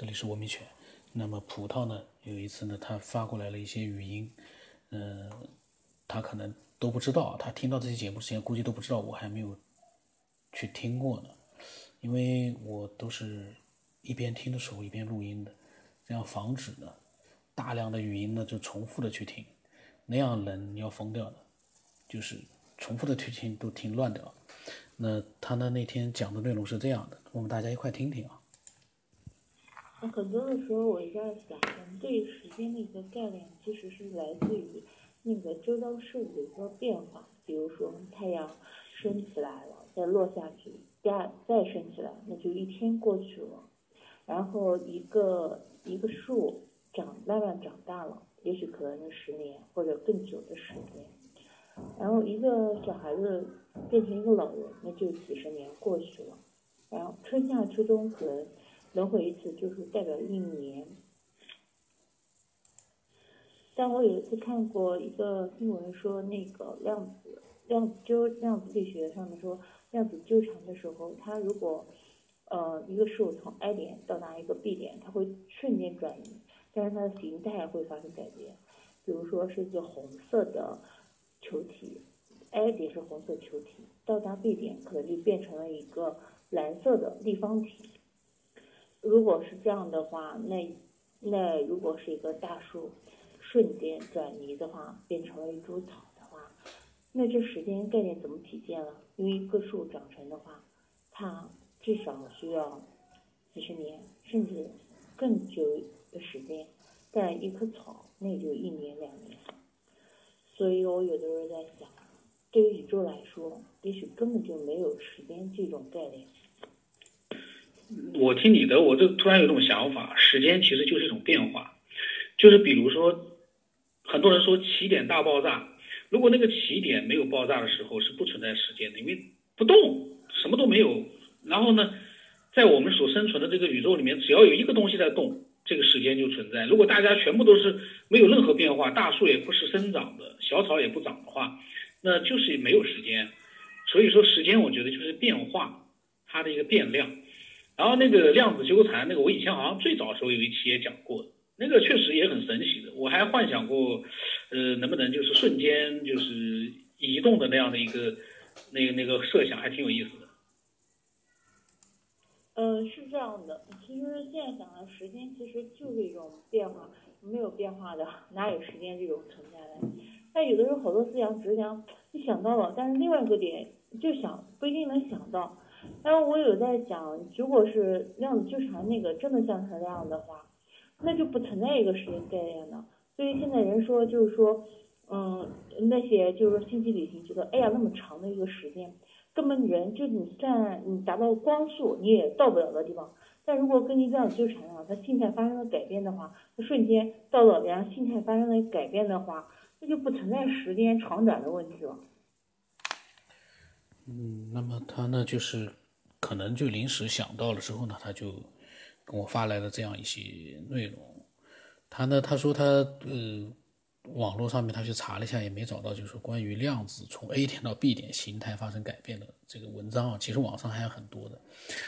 这里是文明犬。那么葡萄呢，有一次呢，他发过来了一些语音，嗯，他可能都不知道，他听到这期节目之前，估计都不知道我还没有去听过呢，因为我都是一边听的时候一边录音的，这样防止呢大量的语音呢就重复的去听，那样人要疯掉的，就是重复的去听都听乱掉。那他呢那天讲的内容是这样的，我们大家一块听听啊。那很多的时候，我一在想，我们对时间的一个概念，其实是来自于那个周遭事物的一个变化。比如说，太阳升起来了，再落下去，再再升起来，那就一天过去了。然后，一个一个树长慢慢长大了，也许可能是十年或者更久的时间。然后，一个小孩子变成一个老人，那就几十年过去了。然后，春夏秋冬可能。轮回一次就是代表一年，但我有一次看过一个新闻说，那个量子量子纠量子力学上面说，量子纠缠的时候，它如果呃一个事物从 A 点到达一个 B 点，它会瞬间转移，但是它的形态会发生改变。比如说是一个红色的球体，A 点是红色球体，到达 B 点可能就变成了一个蓝色的立方体。如果是这样的话，那那如果是一个大树瞬间转移的话，变成了一株草的话，那这时间概念怎么体现了？因为一棵树长成的话，它至少需要几十年，甚至更久的时间。但一棵草，那就一年两年。所以我有的时候在想，对于宇宙来说，也许根本就没有时间这种概念。我听你的，我就突然有一种想法，时间其实就是一种变化，就是比如说，很多人说起点大爆炸，如果那个起点没有爆炸的时候是不存在时间的，因为不动，什么都没有。然后呢，在我们所生存的这个宇宙里面，只要有一个东西在动，这个时间就存在。如果大家全部都是没有任何变化，大树也不是生长的，小草也不长的话，那就是没有时间。所以说，时间我觉得就是变化，它的一个变量。然后那个量子纠缠，那个我以前好像最早时候有一期也讲过，那个确实也很神奇的。我还幻想过，呃，能不能就是瞬间就是移动的那样的一个那个那个设想，还挺有意思的。嗯，是这样的。其实现在想来，时间其实就是一种变化，没有变化的哪有时间这种存在的？但有的时候好多思想只想你想到了，但是另外一个点就想不一定能想到。然后我有在想，如果是量子纠缠那个真的像它那样的话，那就不存在一个时间概念了。所以现在人说就是说，嗯，那些就是说星际旅行，觉得哎呀那么长的一个时间，根本人就你算你达到光速你也到不了的地方。但如果根据量子纠缠的话，它心态发生了改变的话，它瞬间到了，然后心态发生了改变的话，那就不存在时间长短的问题了。嗯，那么他呢，就是可能就临时想到了之后呢，他就跟我发来了这样一些内容。他呢，他说他呃，网络上面他去查了一下，也没找到，就是关于量子从 A 点到 B 点形态发生改变的这个文章啊。其实网上还有很多的。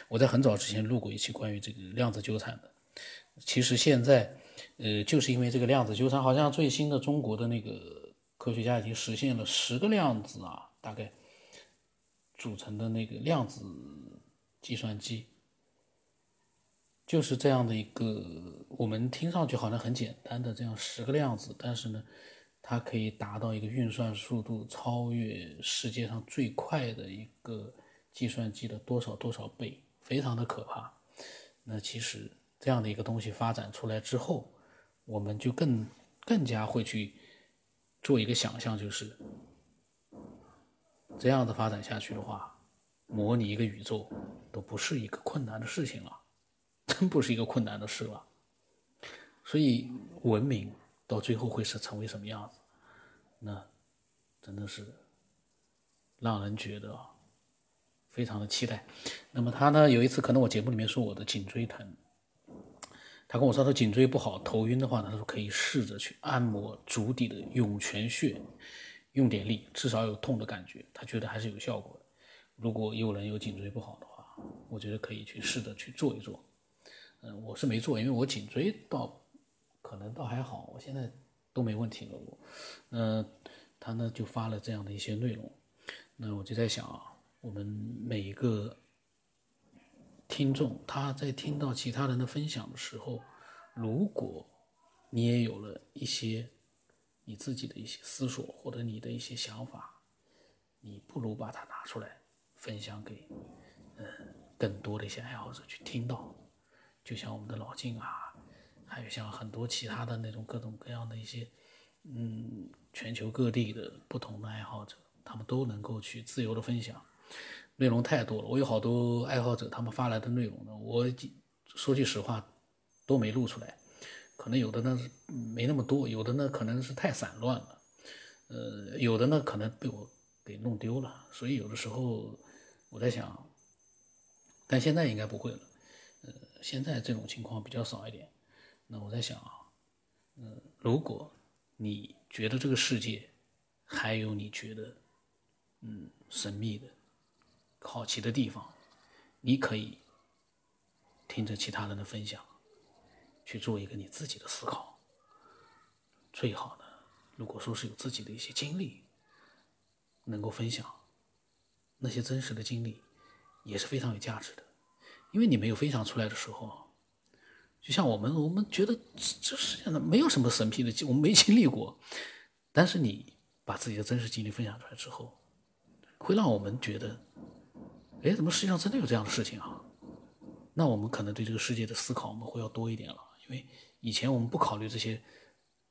我在很早之前录过一期关于这个量子纠缠的。其实现在，呃，就是因为这个量子纠缠，好像最新的中国的那个科学家已经实现了十个量子啊，大概。组成的那个量子计算机，就是这样的一个，我们听上去好像很简单的这样十个量子，但是呢，它可以达到一个运算速度超越世界上最快的一个计算机的多少多少倍，非常的可怕。那其实这样的一个东西发展出来之后，我们就更更加会去做一个想象，就是。这样的发展下去的话，模拟一个宇宙都不是一个困难的事情了，真不是一个困难的事了。所以文明到最后会是成为什么样子，那真的是让人觉得非常的期待。那么他呢，有一次可能我节目里面说我的颈椎疼，他跟我说他颈椎不好、头晕的话，他说可以试着去按摩足底的涌泉穴。用点力，至少有痛的感觉，他觉得还是有效果的。如果有人有颈椎不好的话，我觉得可以去试着去做一做。嗯，我是没做，因为我颈椎倒可能倒还好，我现在都没问题了。我，嗯，他呢就发了这样的一些内容，那我就在想啊，我们每一个听众他在听到其他人的分享的时候，如果你也有了一些你自己的一些思索或者你的一些想法，你不如把它拿出来分享给嗯更多的一些爱好者去听到。就像我们的老静啊，还有像很多其他的那种各种各样的一些，嗯，全球各地的不同的爱好者，他们都能够去自由的分享，内容太多了。我有好多爱好者，他们发来的内容呢，我说句实话都没录出来，可能有的呢没那么多，有的呢可能是太散乱了，呃，有的呢可能被我给弄丢了，所以有的时候我在想，但现在应该不会了。呃现在这种情况比较少一点，那我在想啊，嗯，如果你觉得这个世界还有你觉得嗯神秘的、好奇的地方，你可以听着其他人的分享，去做一个你自己的思考。最好呢，如果说是有自己的一些经历能够分享，那些真实的经历也是非常有价值的。因为你没有分享出来的时候，就像我们，我们觉得这这世界上没有什么神秘的，我们没经历过。但是你把自己的真实经历分享出来之后，会让我们觉得，哎，怎么世界上真的有这样的事情啊？那我们可能对这个世界的思考我们会要多一点了。因为以前我们不考虑这些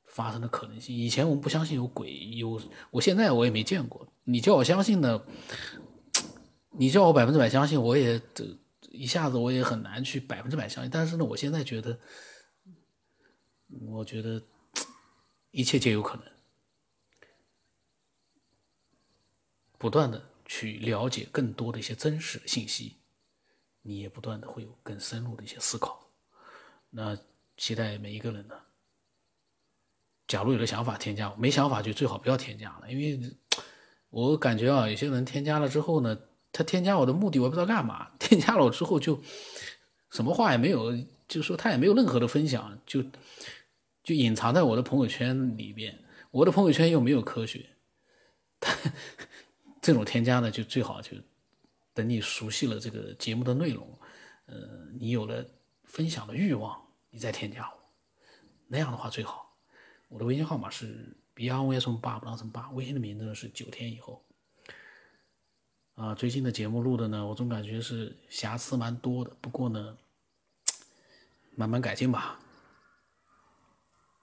发生的可能性，以前我们不相信有鬼，有，我现在我也没见过。你叫我相信呢，你叫我百分之百相信，我也这。一下子我也很难去百分之百相信，但是呢，我现在觉得，我觉得一切皆有可能。不断的去了解更多的一些真实的信息，你也不断的会有更深入的一些思考。那期待每一个人呢，假如有了想法添加，没想法就最好不要添加了，因为我感觉啊，有些人添加了之后呢。他添加我的目的我不知道干嘛，添加了我之后就什么话也没有，就说他也没有任何的分享，就就隐藏在我的朋友圈里边。我的朋友圈又没有科学，他这种添加呢，就最好就等你熟悉了这个节目的内容，呃，你有了分享的欲望，你再添加我，那样的话最好。我的微信号码是 b r o s 八不当成八，微信的名字呢是九天以后。啊，最近的节目录的呢，我总感觉是瑕疵蛮多的。不过呢，慢慢改进吧。